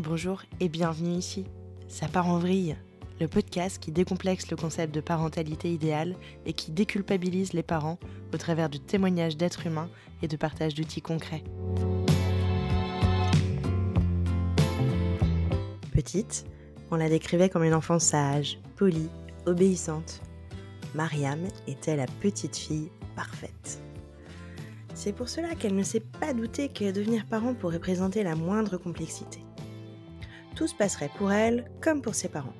bonjour et bienvenue ici. Ça part en vrille, le podcast qui décomplexe le concept de parentalité idéale et qui déculpabilise les parents au travers du témoignage d'êtres humains et de partage d'outils concrets. Petite, on la décrivait comme une enfant sage, polie, obéissante. Mariam était la petite fille parfaite. C'est pour cela qu'elle ne s'est pas doutée que devenir parent pourrait présenter la moindre complexité. Tout se passerait pour elle comme pour ses parents.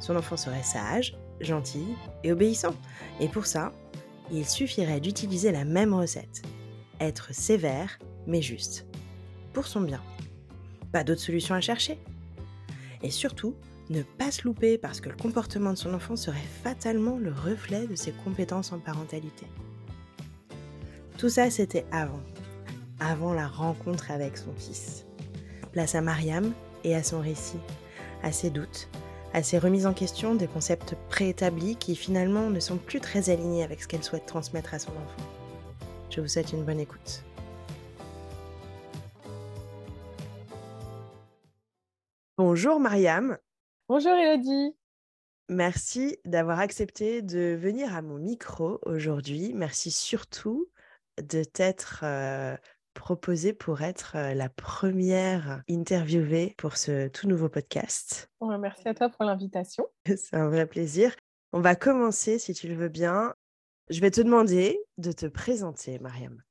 Son enfant serait sage, gentil et obéissant. Et pour ça, il suffirait d'utiliser la même recette. Être sévère, mais juste. Pour son bien. Pas d'autre solution à chercher. Et surtout, ne pas se louper parce que le comportement de son enfant serait fatalement le reflet de ses compétences en parentalité. Tout ça, c'était avant. Avant la rencontre avec son fils. Place à Mariam et à son récit, à ses doutes, à ses remises en question des concepts préétablis qui finalement ne sont plus très alignés avec ce qu'elle souhaite transmettre à son enfant. Je vous souhaite une bonne écoute. Bonjour Mariam. Bonjour Elodie. Merci d'avoir accepté de venir à mon micro aujourd'hui. Merci surtout de t'être proposée pour être la première interviewée pour ce tout nouveau podcast. merci à toi pour l'invitation. C'est un vrai plaisir. On va commencer, si tu le veux bien. Je vais te demander de te présenter, Mariam.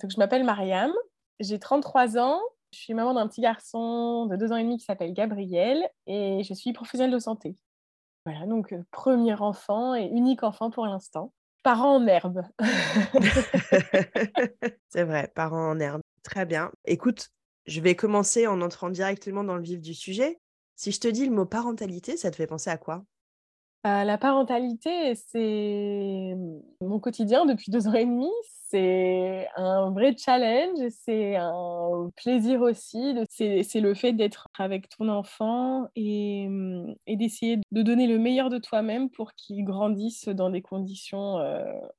Donc, je m'appelle Mariam, j'ai 33 ans, je suis maman d'un petit garçon de deux ans et demi qui s'appelle Gabriel et je suis professionnelle de santé. Voilà, donc premier enfant et unique enfant pour l'instant. Parents en herbe. C'est vrai, parents en herbe. Très bien. Écoute, je vais commencer en entrant directement dans le vif du sujet. Si je te dis le mot parentalité, ça te fait penser à quoi? Euh, La parentalité, c'est mon quotidien depuis deux ans et demi. C'est un vrai challenge, c'est un plaisir aussi. C'est le fait d'être avec ton enfant et, mmh, et d'essayer de donner le meilleur de toi-même pour qu'il grandisse dans des conditions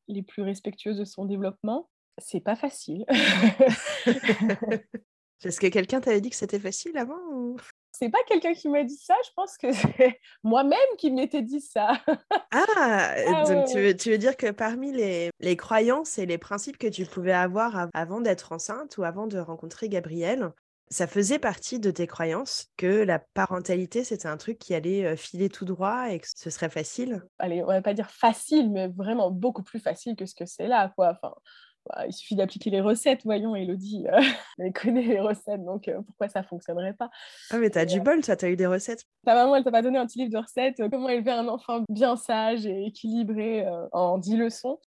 les plus respectueuses de son développement. C'est pas facile. Est-ce que quelqu'un t'avait dit que c'était facile avant c'est pas quelqu'un qui m'a dit ça, je pense que c'est moi-même qui m'étais dit ça. ah, ah donc tu, veux, tu, veux, dire que parmi les, les, croyances et les principes que tu pouvais avoir avant d'être enceinte ou avant de rencontrer Gabriel, ça faisait partie de tes croyances que la parentalité, c'était un truc qui allait filer tout droit et que ce serait facile? Allez, on va pas dire facile, mais vraiment beaucoup plus facile que ce que c'est là, quoi. Enfin, bah, il suffit d'appliquer les recettes, voyons, Elodie, euh, elle connaît les recettes, donc euh, pourquoi ça ne fonctionnerait pas? Ah, mais t'as du euh, bol, toi, t'as eu des recettes. Ta maman, elle t'a pas donné un petit livre de recettes, comment élever un enfant bien sage et équilibré en 10 leçons?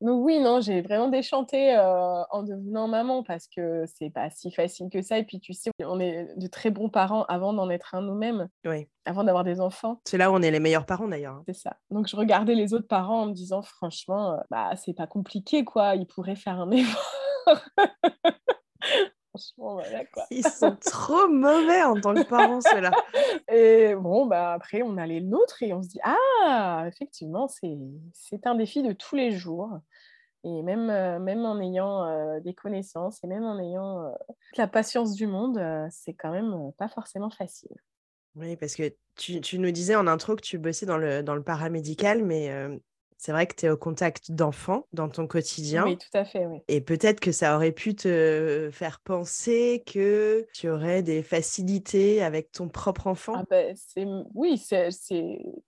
Donc oui, non, j'ai vraiment déchanté en devenant maman parce que c'est pas si facile que ça. Et puis tu sais, on est de très bons parents avant d'en être un nous-mêmes, oui. avant d'avoir des enfants. C'est là où on est les meilleurs parents d'ailleurs. Hein. C'est ça. Donc je regardais les autres parents en me disant franchement, bah c'est pas compliqué quoi, ils pourraient faire un effort. Franchement, voilà quoi. Ils sont trop mauvais en tant que parents, ceux-là. Et bon, bah, après, on a les nôtres et on se dit Ah, effectivement, c'est un défi de tous les jours. Et même, euh, même en ayant euh, des connaissances et même en ayant euh, la patience du monde, c'est quand même pas forcément facile. Oui, parce que tu, tu, nous disais en intro que tu bossais dans le, dans le paramédical, mais c'est vrai que tu es au contact d'enfants dans ton quotidien. Oui, tout à fait. Oui. Et peut-être que ça aurait pu te faire penser que tu aurais des facilités avec ton propre enfant. Ah ben, oui, c'est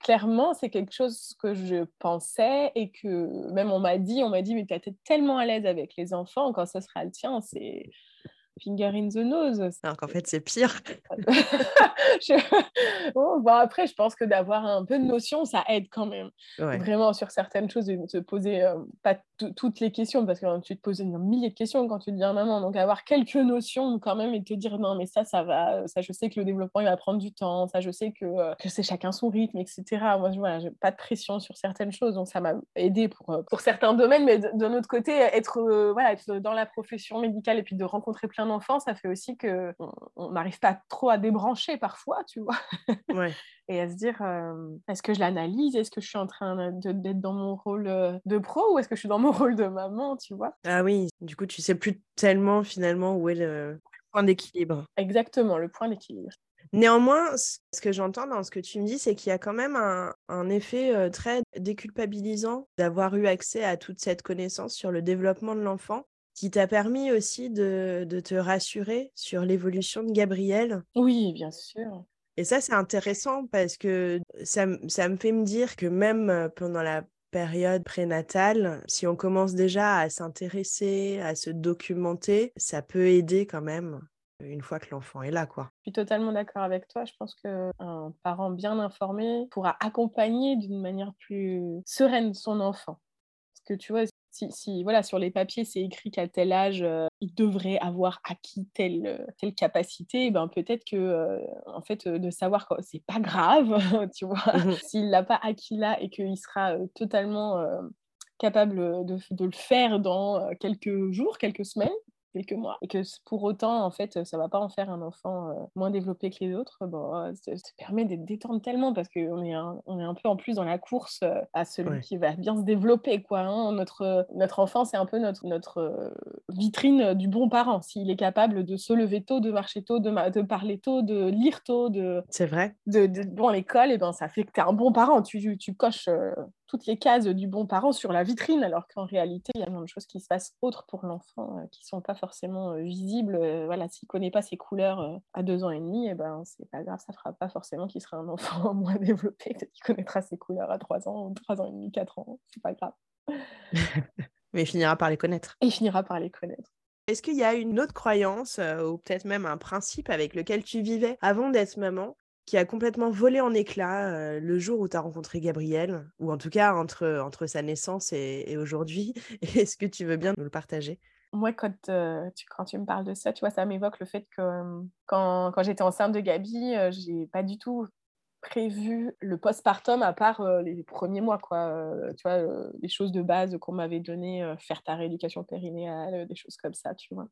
clairement, c'est quelque chose que je pensais et que même on m'a dit, on m'a dit, mais tu es tellement à l'aise avec les enfants, quand ce sera le tien, c'est finger in the nose. Alors qu'en fait, c'est pire. bon, après, je pense que d'avoir un peu de notion, ça aide quand même. Vraiment sur certaines choses, de se poser euh, pas toutes les questions, parce que tu te poses un millier de questions quand tu deviens maman. Donc avoir quelques notions quand même et te dire non, mais ça, ça va. Ça, je sais que le développement, il va prendre du temps. Ça, je sais que, euh, que c'est chacun son rythme, etc. Moi, voilà, j'ai pas de pression sur certaines choses. Donc ça m'a aidé pour, euh, pour certains domaines. Mais d'un autre côté, être, voilà, être dans la profession médicale et puis de rencontrer plein d'enfants, ça fait aussi que on n'arrive pas trop à débrancher parfois, tu vois. et à se dire, euh, est-ce que je l'analyse? Est-ce que je suis en train d'être dans mon rôle euh, de pro ou est-ce que je suis dans mon rôle de maman, tu vois Ah oui, du coup, tu sais plus tellement finalement où est le, point d'équilibre. Exactement, le point d'équilibre. Néanmoins, ce que j'entends dans ce que tu me dis, c'est qu'il y a quand même un, effet très déculpabilisant d'avoir eu accès à toute cette connaissance sur le développement de l'enfant qui t'a permis aussi de, te rassurer sur l'évolution de Gabriel. Oui, bien sûr. Et ça, c'est intéressant parce que ça, ça, me fait me dire que même pendant la période prénatale, si on commence déjà à s'intéresser, à se documenter, ça peut aider quand même une fois que l'enfant est là, quoi. Je suis totalement d'accord avec toi. Je pense qu'un parent bien informé pourra accompagner d'une manière plus sereine son enfant. Parce que tu vois, si, voilà, sur les papiers, c'est écrit qu'à tel âge, euh, il devrait avoir acquis telle, euh, telle capacité, ben peut-être que, euh, en fait, de savoir que c'est pas grave, tu vois, mmh s'il l'a pas acquis là et qu'il sera totalement capable de, de, le faire dans quelques jours, quelques semaines, quelques mois et que pour autant en fait ça va pas en faire un enfant euh, moins développé que les autres bon euh, ça, permet d'être détendre tellement parce qu'on est un, on est un peu en plus dans la course euh, à celui qui va bien se développer quoi hein. notre notre enfant c'est un peu notre notre vitrine du bon parent. S'il est capable de se lever tôt de marcher tôt de, de parler tôt de lire tôt de c'est vrai. de, de bon l'école et ben ça fait que tu es un bon parent. Tu, tu coches toutes les cases du bon parent sur la vitrine, alors qu'en réalité, il y a plein de choses qui se passent autres pour l'enfant, euh, qui ne sont pas forcément euh, visibles. Euh, voilà, s'il ne connaît pas ses couleurs à deux ans et demi, et eh ben, c'est pas grave, ça ne fera pas forcément qu'il sera un enfant moins développé. Peut-être qu'il connaîtra ses couleurs à trois ans, trois ans et demi, quatre ans, c'est pas grave. Mais il finira par les connaître. Et il finira par les connaître. Est-ce qu'il y a une autre croyance ou peut-être même un principe avec lequel tu vivais avant d'être maman qui a complètement volé en éclats le jour où tu as rencontré Gabriel, ou en tout cas entre, entre sa naissance et, aujourd'hui. Est-ce que tu veux bien nous le partager? Moi, quand, tu, quand tu me parles de ça, tu vois, ça m'évoque le fait que quand, quand j'étais enceinte de Gabi, j'ai pas du tout prévu le postpartum à part les premiers mois, quoi. tu vois, les choses de base qu'on m'avait données, faire ta rééducation périnéale, des choses comme ça, tu vois.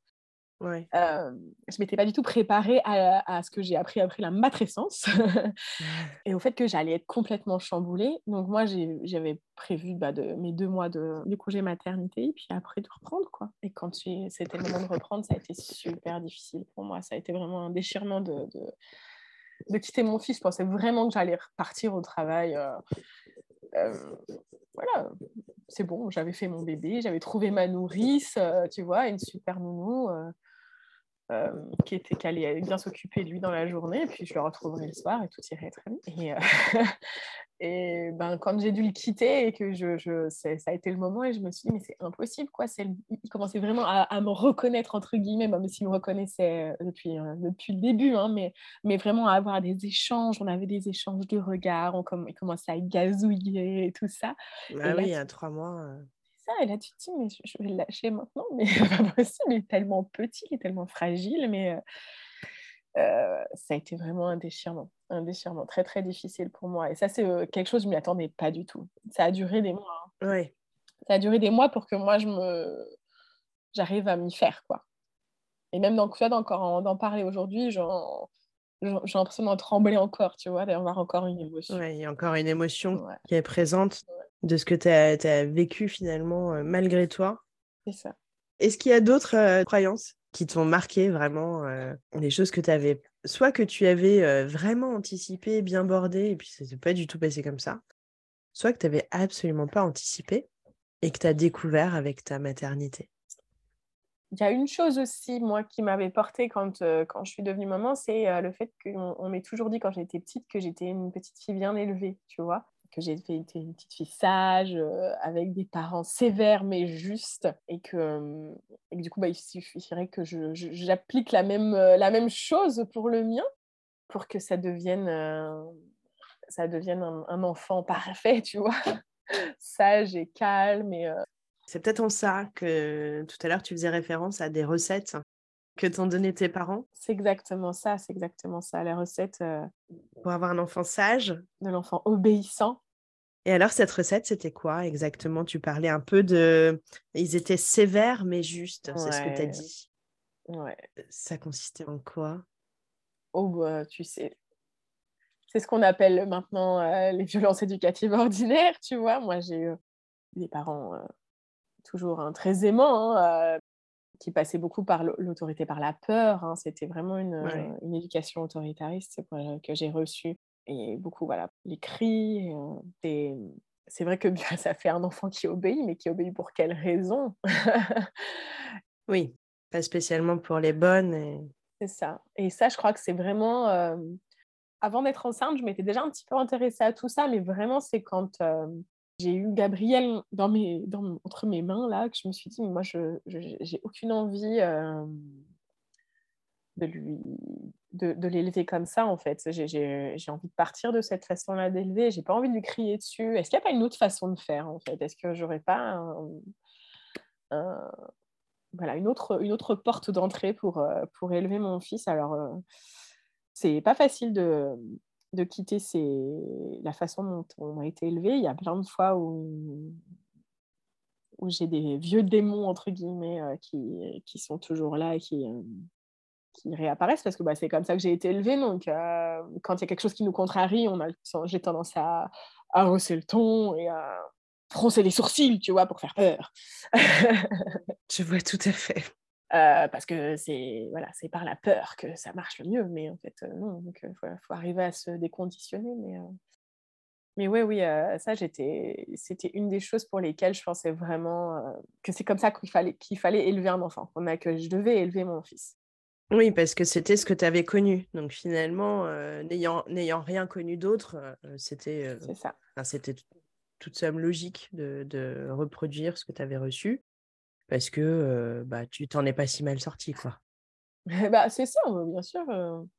Ouais. Euh, je m'étais pas du tout préparée à, ce que j'ai appris après la matrescence et au fait que j'allais être complètement chamboulée. Donc moi, j'avais prévu bah, de, mes deux mois de, congé maternité et puis après de reprendre. quoi. Et quand c'était le moment de reprendre, ça a été super difficile pour moi. Ça a été vraiment un déchirement de, de, quitter mon fils. Je pensais vraiment que j'allais repartir au travail. Euh, euh, voilà, c'est bon, j'avais fait mon bébé, j'avais trouvé ma nourrice, tu vois, une super nounou. Euh, qui était qui allait bien s'occuper de lui dans la journée, et puis je le retrouverai le soir et tout irait très bien. Et, euh, et ben, quand j'ai dû le quitter et que je, je ça a été le moment, et je me suis dit, mais c'est impossible, quoi. Il commençait vraiment à, me reconnaître, entre guillemets, même s'il me reconnaissait euh, depuis, depuis le début, hein, mais, mais vraiment à avoir des échanges. On avait des échanges de regards, on il commençait à gazouiller et tout ça. Ah oui, il y a trois mois et là tu te dis mais je, vais le lâcher maintenant mais pas possible il est tellement petit il est tellement fragile mais euh, euh, ça a été vraiment un déchirement un déchirement très très difficile pour moi. Et ça c'est euh, quelque chose je m'y attendais pas du tout. Ça a duré des mois hein. ça a duré des mois pour que moi je me j'arrive à m'y faire quoi. Et même dans encore d'en parler aujourd'hui j'ai l'impression d'en trembler encore tu vois d'avoir encore une émotion. Ouais, il y a encore une émotion qui est présente de ce que tu as, vécu finalement euh, malgré toi. C'est ça. Est-ce qu'il y a d'autres euh, croyances qui t'ont marqué vraiment euh, des choses que tu avais soit que tu avais vraiment anticipé, bien bordé et puis ça s'est pas du tout passé comme ça, soit que tu n'avais absolument pas anticipé et que tu as découvert avec ta maternité? Il y a une chose aussi, moi, qui m'avait portée quand, quand je suis devenue maman, c'est le fait qu'on on m'ait toujours dit quand j'étais petite que j'étais une petite fille bien élevée, tu vois? Que j'ai été une petite fille sage, euh, avec des parents sévères mais justes, et que, euh, du coup, bah, il suffirait que j'applique la, même, euh, la même chose pour le mien, pour que ça devienne, ça devienne un, enfant parfait, tu vois, sage et calme. Et, C'est peut-être en ça que tout à l'heure tu faisais référence à des recettes que t'ont donné tes parents? C'est exactement ça, c'est exactement ça, la recette. Euh, Pour avoir un enfant sage? De l'enfant obéissant. Et alors, cette recette, c'était quoi exactement? Tu parlais un peu de... Ils étaient sévères, mais justes, c'est ce que tu as dit. Ouais. Ça consistait en quoi? Oh, bah, tu sais. C'est ce qu'on appelle maintenant euh, les violences éducatives ordinaires, tu vois. Moi, j'ai eu des parents euh, toujours hein, très aimants, hein, qui passait beaucoup par l'autorité, par la peur. Hein. C'était vraiment une, une, éducation autoritariste que j'ai reçue. Et beaucoup, voilà, les cris. Et, c'est vrai que ça fait un enfant qui obéit, mais qui obéit pour quelle raison? Oui, pas spécialement pour les bonnes. Et... C'est ça. Et ça, je crois que c'est vraiment. Avant d'être enceinte, je m'étais déjà un petit peu intéressée à tout ça, mais vraiment, c'est quand j'ai eu Gabriel dans mes, dans, entre mes mains, là, que je me suis dit, moi, je j'ai aucune envie de lui de, l'élever comme ça en fait. J'ai envie de partir de cette façon là d'élever. J'ai pas envie de lui crier dessus. Est-ce qu'il n'y a pas une autre façon de faire en fait? Est-ce que j'aurais pas voilà une autre une autre porte d'entrée pour euh, pour élever mon fils? Alors euh, c'est pas facile de de quitter la façon dont on a été élevé il y a plein de fois où où j'ai des vieux démons entre guillemets euh, qui, qui sont toujours là et qui qui réapparaissent parce que bah, c'est comme ça que j'ai été élevée. Donc, euh, quand il y a quelque chose qui nous contrarie, on a, j'ai tendance à, à hausser le ton et à froncer les sourcils, tu vois, pour faire peur. Je vois tout à fait. Euh, parce que c'est voilà, c'est par la peur que ça marche le mieux, mais en fait euh, non, donc il faut, arriver à se déconditionner. Mais mais ouais, oui, ça j'étais, c'était une des choses pour lesquelles je pensais vraiment que c'est comme ça qu'il fallait qu'il fallait élever un enfant, que je devais élever mon fils. Oui, parce que c'était ce que tu avais connu. Donc finalement, n'ayant, rien connu d'autre, c'était, ça. c'était toute somme logique de, reproduire ce que tu avais reçu, parce que bah, tu t'en es pas si mal sorti, quoi. bah, c'est ça, bien sûr.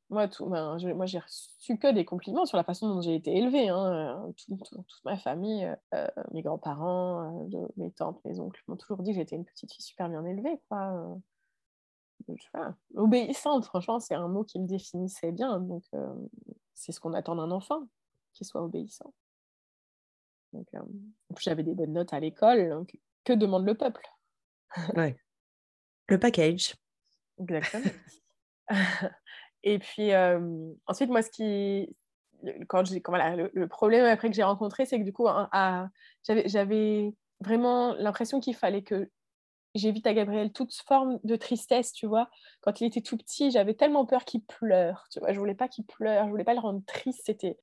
moi, tout, ben, moi, j'ai reçu que des compliments sur la façon dont j'ai été élevée. Hein, toute ma famille, mes grands-parents, mes tantes, mes oncles m'ont toujours dit que j'étais une petite fille super bien élevée. Quoi obéissante, franchement, c'est un mot qui me définissait bien. Donc, c'est ce qu'on attend d'un enfant, qu'il soit obéissant. J'avais des bonnes notes à l'école. que demande le peuple? Ouais. Le package. Exactement. Et puis, euh, ensuite, moi, ce qui. Quand j'ai, voilà, le, problème après que j'ai rencontré, c'est que du coup, j'avais vraiment l'impression qu'il fallait que j'évite à Gabriel toute forme de tristesse, tu vois. Quand il était tout petit, j'avais tellement peur qu'il pleure, tu vois. Je voulais pas qu'il pleure, je voulais pas le rendre triste. C'était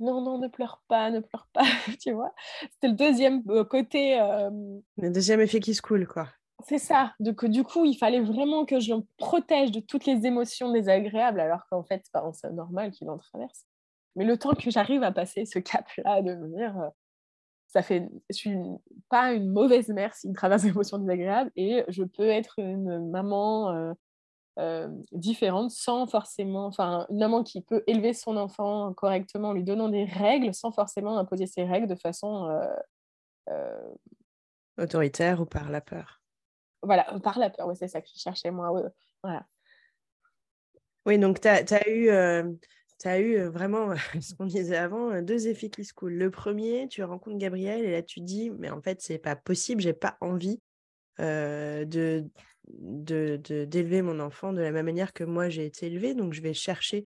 non, non, ne pleure pas, ne pleure pas, tu vois. C'était le deuxième euh, côté. Euh, le deuxième effet qui se coule, quoi. C'est ça. Donc, du coup, il fallait vraiment que je le protège de toutes les émotions désagréables, alors qu'en fait, c'est normal qu'il en traverse. Mais le temps que j'arrive à passer ce cap-là, de me dire, euh, ça fait, je suis pas une mauvaise mère s'il traverse des émotions désagréables et je peux être une maman euh, euh, différente sans forcément, enfin, une maman qui peut élever son enfant correctement en lui donnant des règles sans forcément imposer ses règles de façon euh, autoritaire ou par la peur. Voilà, par la peur, oui, c'est ça que je cherchais moi. voilà. Oui, donc tu as, as, eu tu as eu vraiment, ce qu'on disait avant, deux effets qui se coulent. Le premier, tu rencontres Gabriel et là tu dis, mais en fait, c'est pas possible, j'ai pas envie de d'élever mon enfant de la même manière que moi j'ai été élevée, donc je vais chercher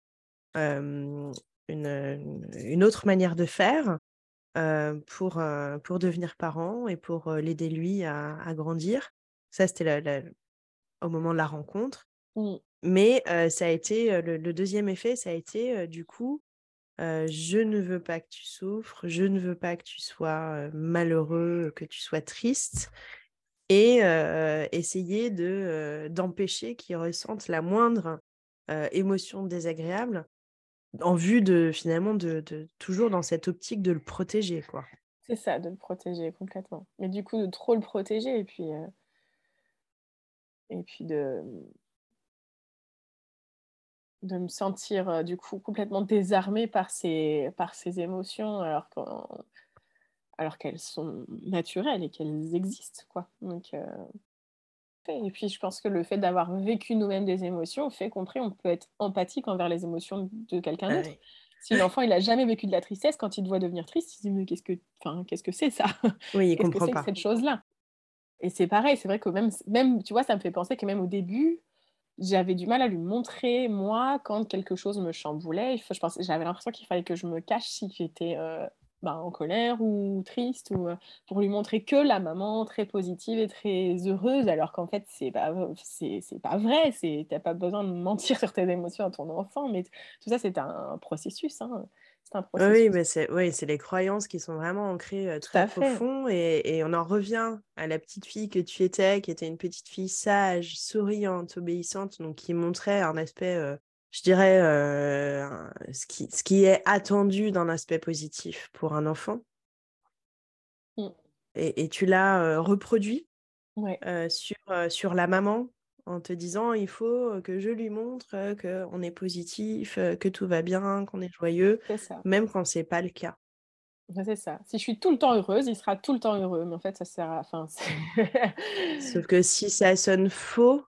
une, une, autre manière de faire pour, pour devenir parent et pour l'aider lui à, à, grandir. Ça, c'était au moment de la rencontre. Mais ça a été le, deuxième effet, ça a été du coup, je ne veux pas que tu souffres, je ne veux pas que tu sois malheureux, que tu sois triste, et essayer de d'empêcher qu'il ressente la moindre émotion désagréable, en vue de finalement de, de, toujours dans cette optique de le protéger, quoi. C'est ça, de le protéger complètement. Mais du coup, de trop le protéger et puis et puis de de me sentir du coup complètement désarmée par ces, par ces émotions alors alors qu'elles sont naturelles et qu'elles existent quoi. Donc euh, et puis je pense que le fait d'avoir vécu nous-mêmes des émotions fait qu'on on peut être empathique envers les émotions de quelqu'un d'autre. si l'enfant il a jamais vécu de la tristesse quand il doit devenir triste il se dit mais qu'est-ce que enfin qu'est-ce que c'est ça? Oui il qu'est-ce comprend que pas. cette chose là et c'est pareil c'est vrai que même même tu vois ça me fait penser que même au début j'avais du mal à lui montrer, moi, quand quelque chose me chamboulait. Je pense, j'avais l'impression qu'il fallait que je me cache si j'étais euh, bah, en colère ou triste, ou pour lui montrer que la maman très positive et très heureuse, alors qu'en fait, c'est pas, c'est, pas vrai. Tu n'as pas besoin de mentir sur tes émotions à ton enfant, mais tout ça, c'est un processus. Hein. Oui, mais c'est oui, les croyances qui sont vraiment ancrées très profond et, et, on en revient à la petite fille que tu étais, qui était une petite fille sage, souriante, obéissante, donc qui montrait un aspect, je dirais, ce, qui, ce qui est attendu d'un aspect positif pour un enfant. Mmh. Et, et, tu l'as reproduit sur, sur la maman en te disant il faut que je lui montre qu'on est positif, que tout va bien, qu'on est joyeux, même quand c'est pas le cas. C'est ça. Si je suis tout le temps heureuse, il sera tout le temps heureux. Mais en fait, ça sert à. Enfin, Sauf que si ça sonne faux,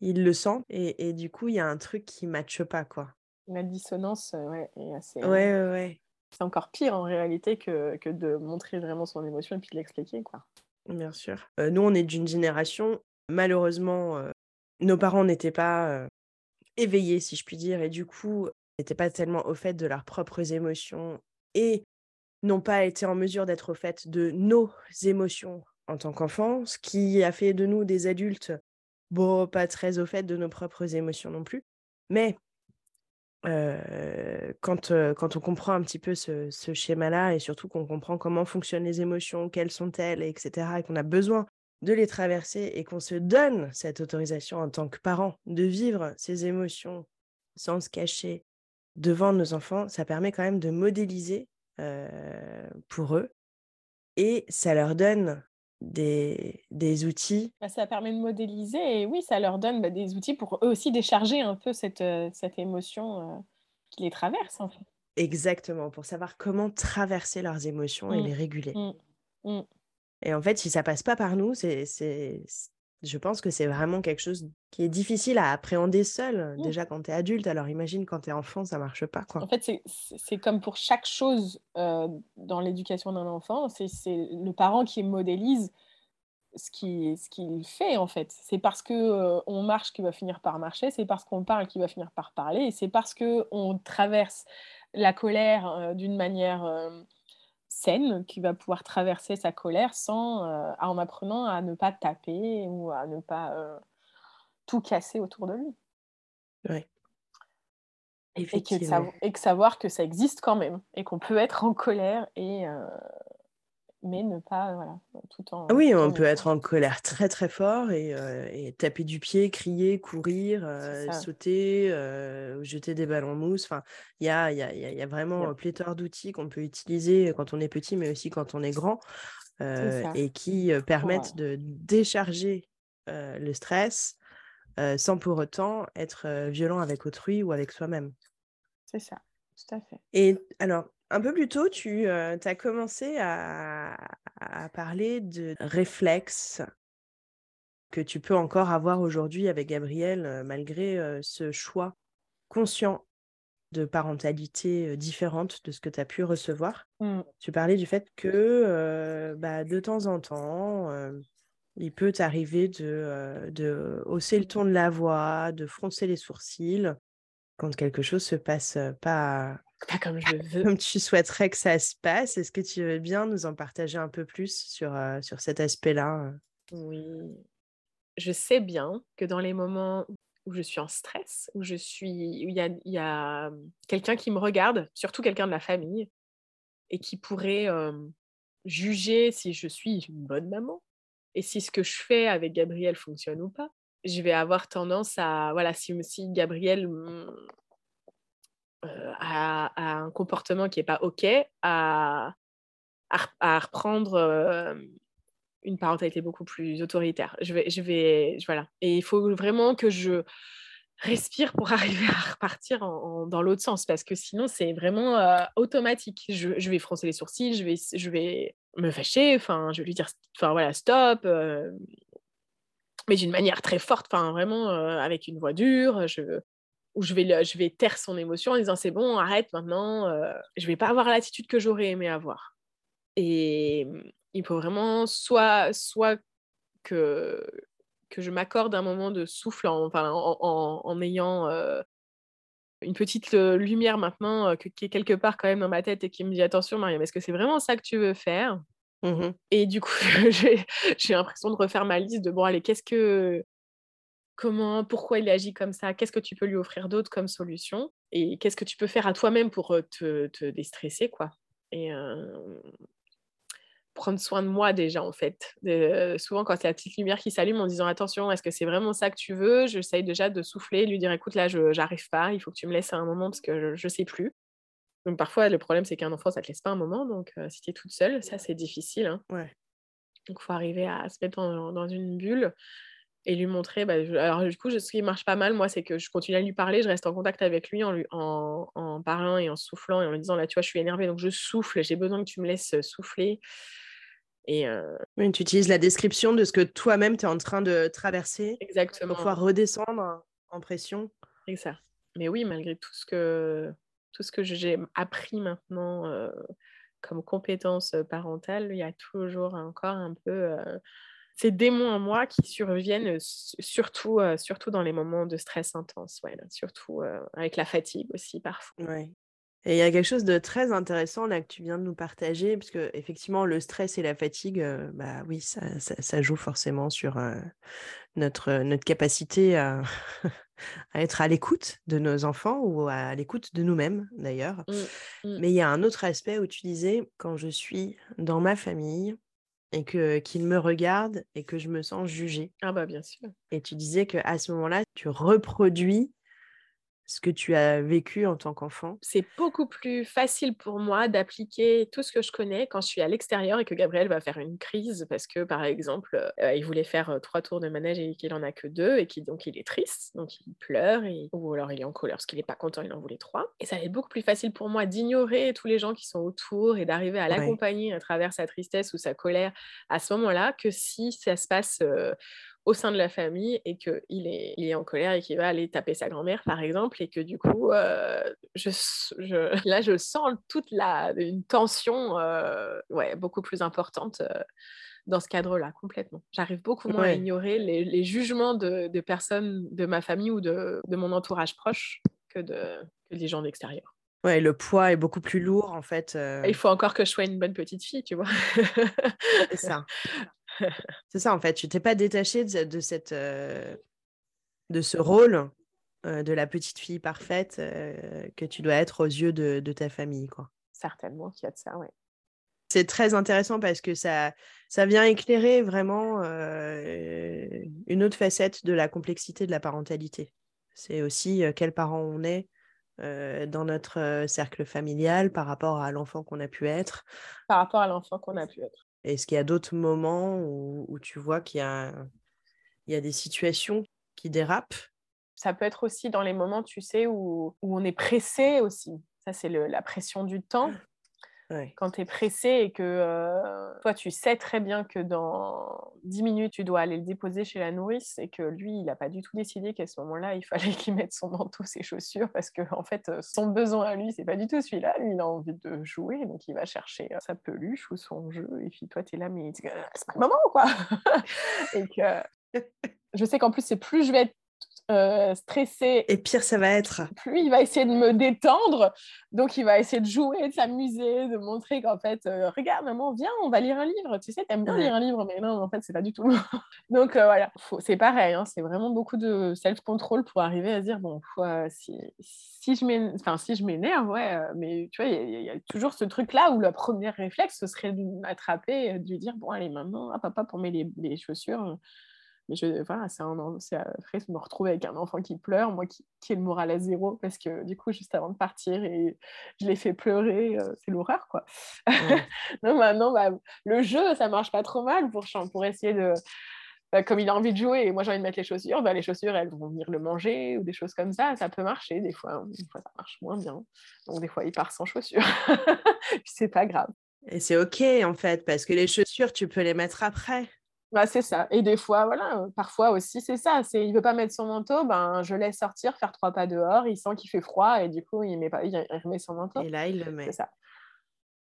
il le sent. Et, et du coup, il y a un truc qui ne matche pas, quoi. La dissonance, ouais, est assez. Ouais, ouais, ouais. C'est encore pire en réalité que, que, de montrer vraiment son émotion et puis de l'expliquer, quoi. Bien sûr. nous, on est d'une génération Malheureusement, nos parents n'étaient pas éveillés, si je puis dire, et du coup, n'étaient pas tellement au fait de leurs propres émotions et n'ont pas été en mesure d'être au fait de nos émotions en tant qu'enfants, ce qui a fait de nous des adultes, bon, pas très au fait de nos propres émotions non plus. Mais quand, quand on comprend un petit peu ce, ce schéma-là et surtout qu'on comprend comment fonctionnent les émotions, quelles sont-elles, etc., et qu'on a besoin de les traverser et qu'on se donne cette autorisation en tant que parent de vivre ces émotions sans se cacher devant nos enfants, ça permet quand même de modéliser pour eux et ça leur donne des, des outils. Bah, ça permet de modéliser et oui, ça leur donne bah, des outils pour eux aussi décharger un peu cette, cette émotion qui les traverse en fait. Exactement, pour savoir comment traverser leurs émotions et mmh. les réguler. Mmh. Mmh. Et en fait, si ça passe pas par nous, c'est, je pense que c'est vraiment quelque chose qui est difficile à appréhender seul, mmh. déjà quand tu es adulte. Alors imagine quand tu es enfant, ça marche pas. Quoi. En fait, c'est, comme pour chaque chose dans l'éducation d'un enfant, c'est, le parent qui modélise ce qu'il ce qu'il fait en fait. C'est parce que on marche qu'il va finir par marcher, c'est parce qu'on parle qu'il va finir par parler, et c'est parce que on traverse la colère d'une manière saine, qui va pouvoir traverser sa colère sans, euh, en apprenant à ne pas taper ou à ne pas euh, tout casser autour de lui. Oui. Et que, et que, savoir que ça existe quand même et qu'on peut être en colère et, euh, mais ne pas, voilà, tout en... Ah oui, on peut être en colère très très fort et, et taper du pied, crier, courir, sauter, jeter des ballons mousse. Enfin, il y a, y, a, y a, vraiment pléthore d'outils qu'on peut utiliser quand on est petit, mais aussi quand on est grand, et qui permettent de décharger le stress sans pour autant être violent avec autrui ou avec soi-même. C'est ça, tout à fait. Et alors, un peu plus tôt, tu as commencé à, parler de réflexes que tu peux encore avoir aujourd'hui avec Gabriel, malgré ce choix conscient de parentalité différente de ce que tu as pu recevoir. Mmh. Tu parlais du fait que bah, de temps en temps, il peut t'arriver de, de hausser le ton de la voix, de froncer les sourcils quand quelque chose se passe pas pas comme je veux. Comme tu souhaiterais que ça se passe. Est-ce que tu veux bien nous en partager un peu plus sur, euh, sur cet aspect-là Oui. Je sais bien que dans les moments où je suis en stress, où je suis, où il y a, y a quelqu'un qui me regarde, surtout quelqu'un de la famille, et qui pourrait juger si je suis une bonne maman et si ce que je fais avec Gabriel fonctionne ou pas. Je vais avoir tendance à, voilà, si, si Gabriel euh, à, un comportement qui n'est pas OK, à, à, reprendre euh, une parentalité beaucoup plus autoritaire. Je vais, je vais, voilà. Et il faut vraiment que je respire pour arriver à repartir dans l'autre sens parce que sinon c'est vraiment euh, automatique. Je, je, vais froncer les sourcils, je vais, je vais me fâcher, enfin je vais lui dire, enfin voilà, stop. mais d'une manière très forte, enfin vraiment avec une voix dure. Où je vais, je vais taire son émotion en disant c'est bon, arrête maintenant, euh, je vais pas avoir l'attitude que j'aurais aimé avoir. Et il faut vraiment soit, soit que, que je m'accorde un moment de souffle en, enfin, en, en, ayant euh, une petite lumière maintenant qui est quelque part quand même dans ma tête et qui me dit attention Mariam, est-ce que c'est vraiment ça que tu veux faire? Mmh Et du coup, j'ai l'impression de refaire ma liste de bon allez, qu'est-ce que comment, pourquoi il agit comme ça, qu'est-ce que tu peux lui offrir d'autre comme solution? Et qu'est-ce que tu peux faire à toi-même pour te, te, déstresser quoi? Et prendre soin de moi déjà en fait. souvent quand c'est la petite lumière qui s'allume en disant attention, est-ce que c'est vraiment ça que tu veux? J'essaye déjà de souffler, lui dire écoute là je j'arrive pas, il faut que tu me laisses un moment parce que je, ne sais plus. Donc parfois le problème c'est qu'un enfant ça te laisse pas un moment, donc si tu es toute seule, ça c'est difficile. Hein. Ouais. Donc faut arriver à se mettre dans une bulle et lui montrer. Bah, alors, du coup, ce qui marche pas mal, moi, c'est que je continue à lui parler, je reste en contact avec lui en, lui, en, en, parlant et en soufflant et en lui disant là, tu vois, je suis énervée, donc je souffle, j'ai besoin que tu me laisses souffler. Et euh... tu utilises la description de ce que toi-même tu es en train de traverser Exactement. pour pouvoir redescendre en pression. C'est ça. Mais oui, malgré tout ce que, tout ce que j'ai appris maintenant euh, comme compétences parentales, il y a toujours encore un peu. Euh, ces démons en moi qui surviennent surtout, surtout dans les moments de stress intense, ouais, surtout avec la fatigue aussi parfois. Ouais. Et il y a quelque chose de très intéressant là que tu viens de nous partager, parce que effectivement le stress et la fatigue, bah oui, ça, ça, joue forcément sur notre, notre capacité à, à être à l'écoute de nos enfants ou à l'écoute de nous-mêmes d'ailleurs. Mmh, mmh. Mais il y a un autre aspect où tu disais, quand je suis dans ma famille, et que qu'il me regarde et que je me sens jugée. Ah bah bien sûr. Et tu disais que à ce moment-là, tu reproduis ce que tu as vécu en tant qu'enfant? C'est beaucoup plus facile pour moi d'appliquer tout ce que je connais quand je suis à l'extérieur et que Gabriel va faire une crise parce que, par exemple, euh, il voulait faire euh, trois tours de manège et qu'il en a que deux et qu'il donc il est triste, donc il pleure et, ou alors il est en colère parce qu'il n'est pas content, il en voulait trois. Et ça va être beaucoup plus facile pour moi d'ignorer tous les gens qui sont autour et d'arriver à l'accompagner à travers sa tristesse ou sa colère à ce moment-là que si ça se passe euh, au sein de la famille et qu'il est, il est en colère et qu'il va aller taper sa grand-mère, par exemple, et que du coup, euh, je, là, je sens toute la, une tension euh, ouais, beaucoup plus importante euh, dans ce cadre-là, complètement. J'arrive beaucoup moins à ignorer les, jugements de, personnes de ma famille ou de, mon entourage proche que, de, que des gens d'extérieur. Ouais, le poids est beaucoup plus lourd en fait. Il faut encore que je sois une bonne petite fille, tu vois. C'est ça. c'est ça, en fait. Tu t'es pas détaché de, cette, euh, de ce rôle euh, de la petite fille parfaite euh, que tu dois être aux yeux de, ta famille. Quoi. Certainement qu'il y a de ça, oui. C'est très intéressant parce que ça, ça vient éclairer vraiment une autre facette de la complexité de la parentalité. C'est aussi quels parents on est, dans notre cercle familial par rapport à l'enfant qu'on a pu être. Par rapport à l'enfant qu'on a pu être. Est-ce qu'il y a d'autres moments où, tu vois qu'il y a, il y a des situations qui dérapent? Ça peut être aussi dans les moments, tu sais, où, où on est pressé aussi. Ça, c'est la pression du temps. Quand tu es pressé et que euh, toi, tu sais très bien que dans 10 minutes, tu dois aller le déposer chez la nourrice et que lui, il n'a pas du tout décidé qu'à ce moment-là, il fallait qu'il mette son manteau, ses chaussures parce que, en fait, son besoin à lui, c'est pas du tout celui-là. Lui, il a envie de jouer, donc il va chercher sa peluche ou son jeu. Et puis toi, tu es là, mais c'est pas le moment, quoi. et que je sais qu'en plus, c'est plus je vais être euh, stressé. Et pire, ça va être. Plus il va essayer de me détendre. Donc, il va essayer de jouer, de s'amuser, de montrer qu'en fait, euh, regarde, maman, viens, on va lire un livre. Tu sais, t'aimes bien lire un livre, mais non, en fait, c'est pas du tout. donc, euh, voilà, c'est pareil. Hein, c'est vraiment beaucoup de self-control pour arriver à dire, bon, si, si je m'énerve, ouais, mais tu vois, il y, a toujours ce truc-là où le premier réflexe, ce serait de m'attraper, de lui dire, bon, allez, maintenant, à papa, pour mettre les, les chaussures mais je, voilà, c'est après me retrouver avec un enfant qui pleure, moi qui, qui ai le moral à zéro, parce que du coup, juste avant de partir, et je l'ai fait pleurer, euh, c'est l'horreur, quoi. Donc maintenant, bah, le jeu, ça marche pas trop mal pour, pour essayer de... Bah, comme il a envie de jouer et moi j'ai envie de mettre les chaussures, bah, les chaussures elles vont venir le manger ou des choses comme ça, ça peut marcher des fois, des fois ça marche moins bien. Donc des fois il part sans chaussures, c'est pas grave. Et c'est ok en fait, parce que les chaussures tu peux les mettre après. Bah, c'est ça. Et des fois, voilà, parfois aussi, c'est ça. C'est, il veut pas mettre son manteau, ben, je laisse sortir, faire trois pas dehors. Il sent qu'il fait froid et du coup, il, met pas, il remet son manteau. Et là, il le met. C'est ça.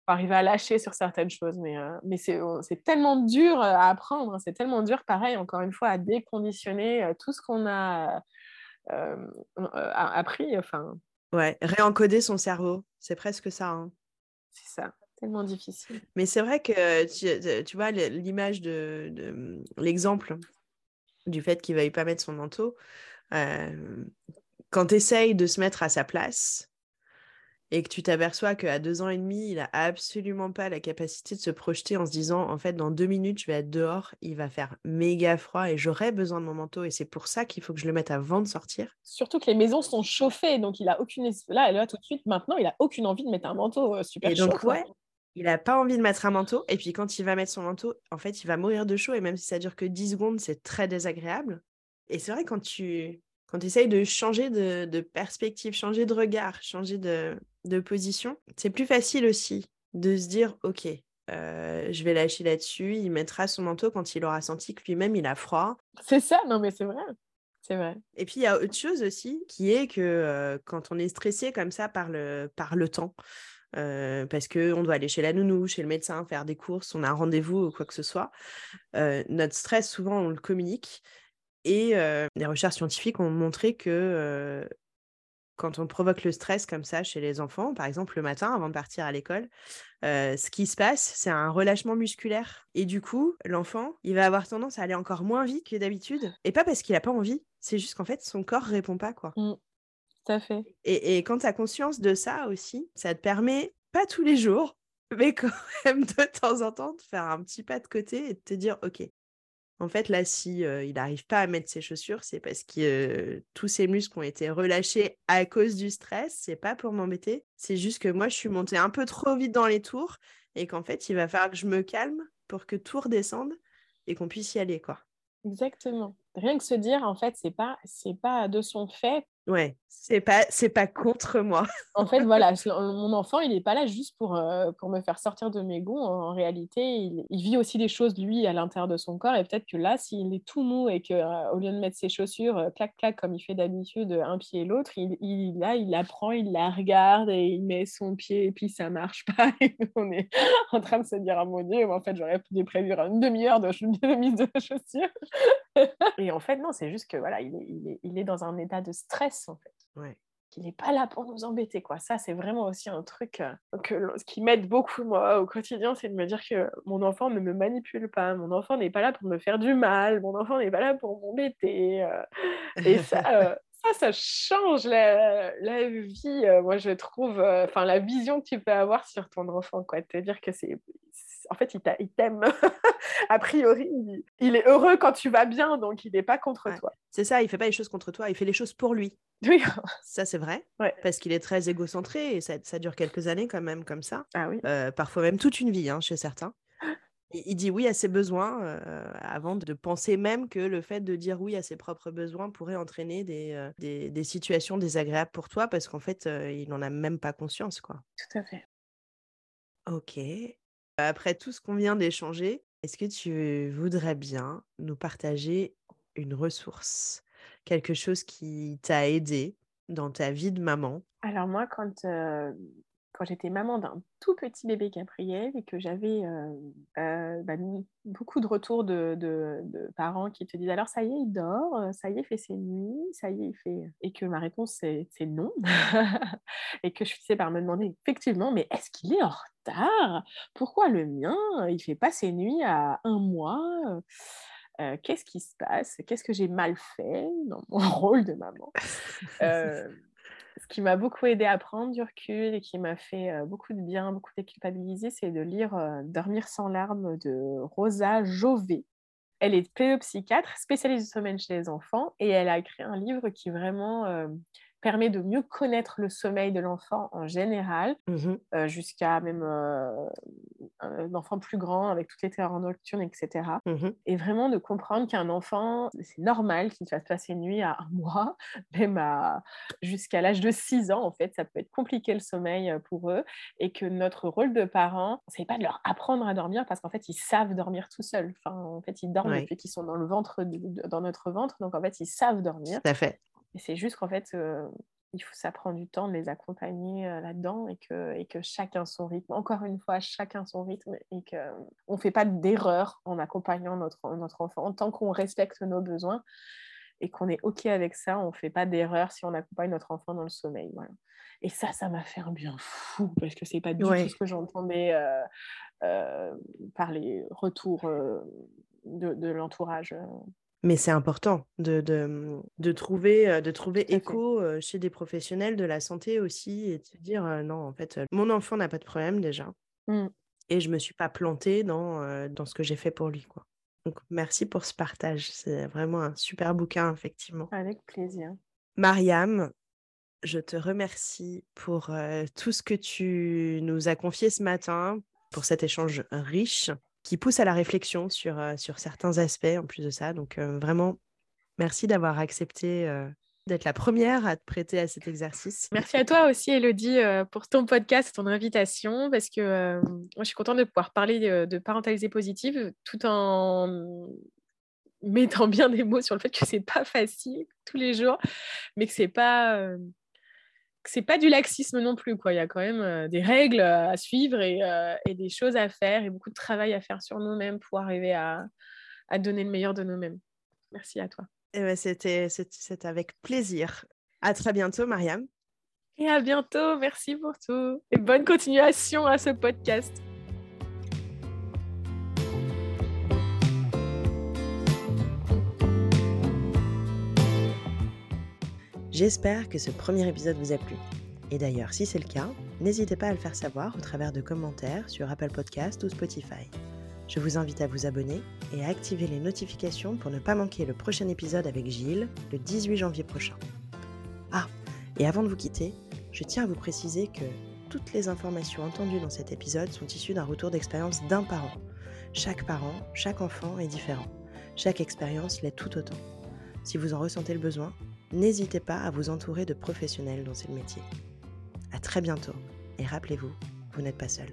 Faut arriver à lâcher sur certaines choses, mais, euh, mais c'est, c'est tellement dur à apprendre. C'est tellement dur, pareil, encore une fois, à déconditionner euh, tout ce qu'on a euh, appris. Enfin, Ouais, réencoder son cerveau, c'est presque ça. Hein. C'est ça, tellement difficile. Mais c'est vrai que tu, tu vois l'image de, de l'exemple du fait qu'il ne veuille pas mettre son manteau. Euh, quand tu essayes de se mettre à sa place, et que tu t'aperçois qu'à deux ans et demi, il n'a absolument pas la capacité de se projeter en se disant, en fait, dans deux minutes, je vais être dehors, il va faire méga froid et j'aurai besoin de mon manteau et c'est pour ça qu'il faut que je le mette avant de sortir. Surtout que les maisons sont chauffées, donc il a aucune... Là, là, tout de suite, maintenant, il a aucune envie de mettre un manteau euh, super et donc, Ouais, il n'a pas envie de mettre un manteau. Et puis quand il va mettre son manteau, en fait, il va mourir de chaud. Et même si ça dure que 10 secondes, c'est très désagréable. Et c'est vrai, quand tu quand essayes de changer de, perspective, changer de regard, changer de, position, c'est plus facile aussi de se dire, OK, euh, je vais lâcher là-dessus, il mettra son manteau quand il aura senti que lui-même, il a froid. C'est ça, non mais c'est vrai. C'est vrai. Et puis il y a autre chose aussi qui est que euh, quand on est stressé comme ça par le, par le temps, parce qu'on doit aller chez la nounou, chez le médecin, faire des courses, on a un rendez-vous ou quoi que ce soit. Notre stress, souvent, on le communique. Et euh, les recherches scientifiques ont montré que quand on provoque le stress comme ça chez les enfants, par exemple le matin avant de partir à l'école, ce qui se passe, c'est un relâchement musculaire. Et du coup, l'enfant, il va avoir tendance à aller encore moins vite que d'habitude. Et pas parce qu'il n'a pas envie, c'est juste qu'en fait, son corps répond pas. quoi. Mmh fait. Et, quand tu as conscience de ça aussi, ça te permet, pas tous les jours, mais quand même de temps en temps, de faire un petit pas de côté et de te dire, OK, en fait, là, si il n'arrive pas à mettre ses chaussures, c'est parce que tous ses muscles ont été relâchés à cause du stress. C'est pas pour m'embêter. C'est juste que moi, je suis montée un peu trop vite dans les tours et qu'en fait, il va falloir que je me calme pour que tout redescende et qu'on puisse y aller, quoi. Exactement. Rien que se dire, en fait, c'est pas, c'est pas de son fait Ouais, c'est pas c'est pas contre moi. en fait, voilà, mon enfant, il n'est pas là juste pour, euh, me faire sortir de mes goûts. En, réalité, il, vit aussi des choses, lui, à l'intérieur de son corps. Et peut-être que là, s'il est tout mou et qu'au euh, lieu de mettre ses chaussures, euh, clac, clac, comme il fait d'habitude, un pied et l'autre, il, il, là, il la prend, il la regarde et il met son pied et puis ça marche pas. Et on est en train de se dire, ah mon Dieu, en fait, j'aurais pu prévu une demi-heure de, de mise de chaussures. et en fait, non, c'est juste que voilà, il est, il, est, il est dans un état de stress, en fait. Ouais. Il n'est pas là pour nous embêter, quoi. Ça, c'est vraiment aussi un truc euh, que, qui m'aide beaucoup, moi, au quotidien, c'est de me dire que mon enfant ne me manipule pas, mon enfant n'est pas là pour me faire du mal, mon enfant n'est pas là pour m'embêter. Euh. et ça, euh, ça, ça change la, la vie, moi, je trouve, enfin, la vision que tu peux avoir sur ton enfant, quoi. Te dire que c'est en fait, il t'aime. a priori, il, est heureux quand tu vas bien, donc il n'est pas contre toi. C'est ça, il fait pas les choses contre toi, il fait les choses pour lui. Oui. ça, c'est vrai. Parce qu'il est très égocentré et ça, dure quelques années quand même comme ça. Ah oui. Euh, parfois même toute une vie hein, chez certains. Il dit oui à ses besoins euh, avant de penser même que le fait de dire oui à ses propres besoins pourrait entraîner des, euh, des, des situations désagréables pour toi parce qu'en fait, il n'en a même pas conscience. quoi. Tout à fait. Ok. Après tout ce qu'on vient d'échanger, est-ce que tu voudrais bien nous partager une ressource, quelque chose qui t'a aidé dans ta vie de maman? Alors moi, quand, quand j'étais maman d'un tout petit bébé Gabriel et que j'avais bah, beaucoup de retours de, parents qui te disent alors ça y est, il dort, ça y est, il fait ses nuits, ça y est, il fait... Et que ma réponse c'est non. et que je finissais par me demander effectivement, mais est-ce qu'il est en retard? Pourquoi le mien, il fait pas ses nuits à un mois? Qu'est-ce qui se passe? Qu'est-ce que j'ai mal fait dans mon rôle de maman? Qui m'a beaucoup aidé à prendre du recul et qui m'a fait euh, beaucoup de bien, beaucoup déculpabiliser, c'est de lire euh, Dormir sans larmes de Rosa Jové. Elle est pédopsychiatre, spécialiste du sommeil chez les enfants, et elle a écrit un livre qui vraiment euh, permet de mieux connaître le sommeil de l'enfant en général, mmh euh, jusqu'à même euh, un enfant plus grand avec toutes les terreurs nocturnes, etc. Mmh Et vraiment de comprendre qu'un enfant, c'est normal qu'il fasse passer une nuit à un mois, même jusqu'à l'âge de 6 ans, en fait, ça peut être compliqué le sommeil euh, pour eux, et que notre rôle de parent, c'est pas de leur apprendre à dormir parce qu'en fait, ils savent dormir tout seuls. Enfin, en fait, ils dorment depuis qu'ils sont dans le ventre, dans notre ventre, donc en fait, ils savent dormir. Tout à fait. Et c'est juste qu'en fait, euh, il faut, ça prend du temps de les accompagner euh, là-dedans et que, et que chacun son rythme. Encore une fois, chacun son rythme et qu'on ne fait pas d'erreur en accompagnant notre, notre enfant. En tant qu'on respecte nos besoins, et qu'on est OK avec ça. On ne fait pas d'erreur si on accompagne notre enfant dans le sommeil. Et ça, ça m'a fait un bien fou parce que c'est pas du tout ce que j'entendais euh, euh, par les retours euh, de, l'entourage. Mais c'est important de, de, trouver, de trouver écho chez des professionnels de la santé aussi et de se dire non, en fait, mon enfant n'a pas de problème déjà. Mmh. Et je ne me suis pas plantée dans, dans ce que j'ai fait pour lui. Quoi. Donc, merci pour ce partage. C'est vraiment un super bouquin, effectivement. Avec plaisir. Mariam, je te remercie pour tout ce que tu nous as confié ce matin, pour cet échange riche qui pousse à la réflexion sur, sur certains aspects en plus de ça. Donc, vraiment, merci d'avoir accepté d'être la première à te prêter à cet exercice. Merci à toi aussi, Elodie, pour ton podcast, ton invitation, parce que je suis contente de pouvoir parler de, de parentalité positive tout en mettant bien des mots sur le fait que c'est pas facile tous les jours, mais que c'est pas c'est pas du laxisme non plus quoi. Il y a quand même des règles à suivre et, et, des choses à faire et beaucoup de travail à faire sur nous-mêmes pour arriver à, à donner le meilleur de nous-mêmes. Merci à toi. Eh ben, c'était, avec plaisir. À très bientôt, Mariam. Et à bientôt. Merci pour tout. Et bonne continuation à ce podcast. J'espère que ce premier épisode vous a plu. Et d'ailleurs, si c'est le cas, n'hésitez pas à le faire savoir au travers de commentaires sur Apple Podcast ou Spotify. Je vous invite à vous abonner et à activer les notifications pour ne pas manquer le prochain épisode avec Gilles le 18 janvier prochain. Ah, et avant de vous quitter, je tiens à vous préciser que toutes les informations entendues dans cet épisode sont issues d'un retour d'expérience d'un parent. Chaque parent, chaque enfant est différent. Chaque expérience l'est tout autant. Si vous en ressentez le besoin, n'hésitez pas à vous entourer de professionnels dont c'est le métier. À très bientôt et rappelez-vous, vous n'êtes pas seul.